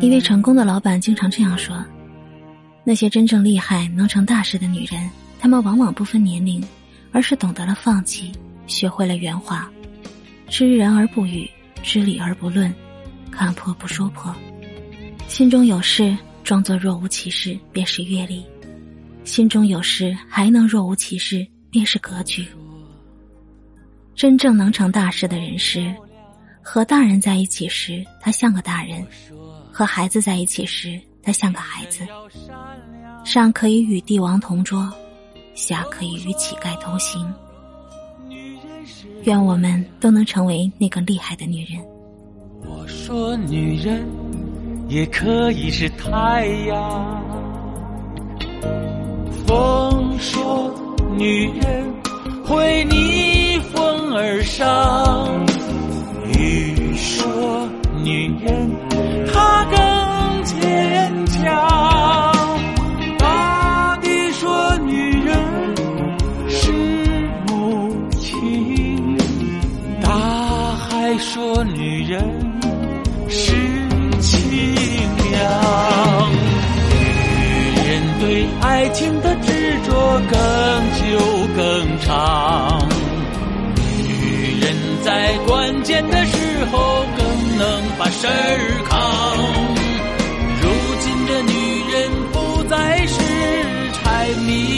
一位成功的老板经常这样说：“那些真正厉害、能成大事的女人，她们往往不分年龄，而是懂得了放弃，学会了圆滑，知人而不语，知理而不论，看破不说破。心中有事，装作若无其事，便是阅历；心中有事，还能若无其事，便是格局。真正能成大事的人是，和大人在一起时，他像个大人。”和孩子在一起时，他像个孩子。上可以与帝王同桌，下可以与乞丐同行。愿我们都能成为那个厉害的女人。我说，女人也可以是太阳。风说，女人会逆而上。雨说，女人。她更坚强。大地说女人是母亲，大海说女人是清凉。女人对爱情的执着更久更长。在关键的时候更能把事儿扛，如今这女人不再是柴米。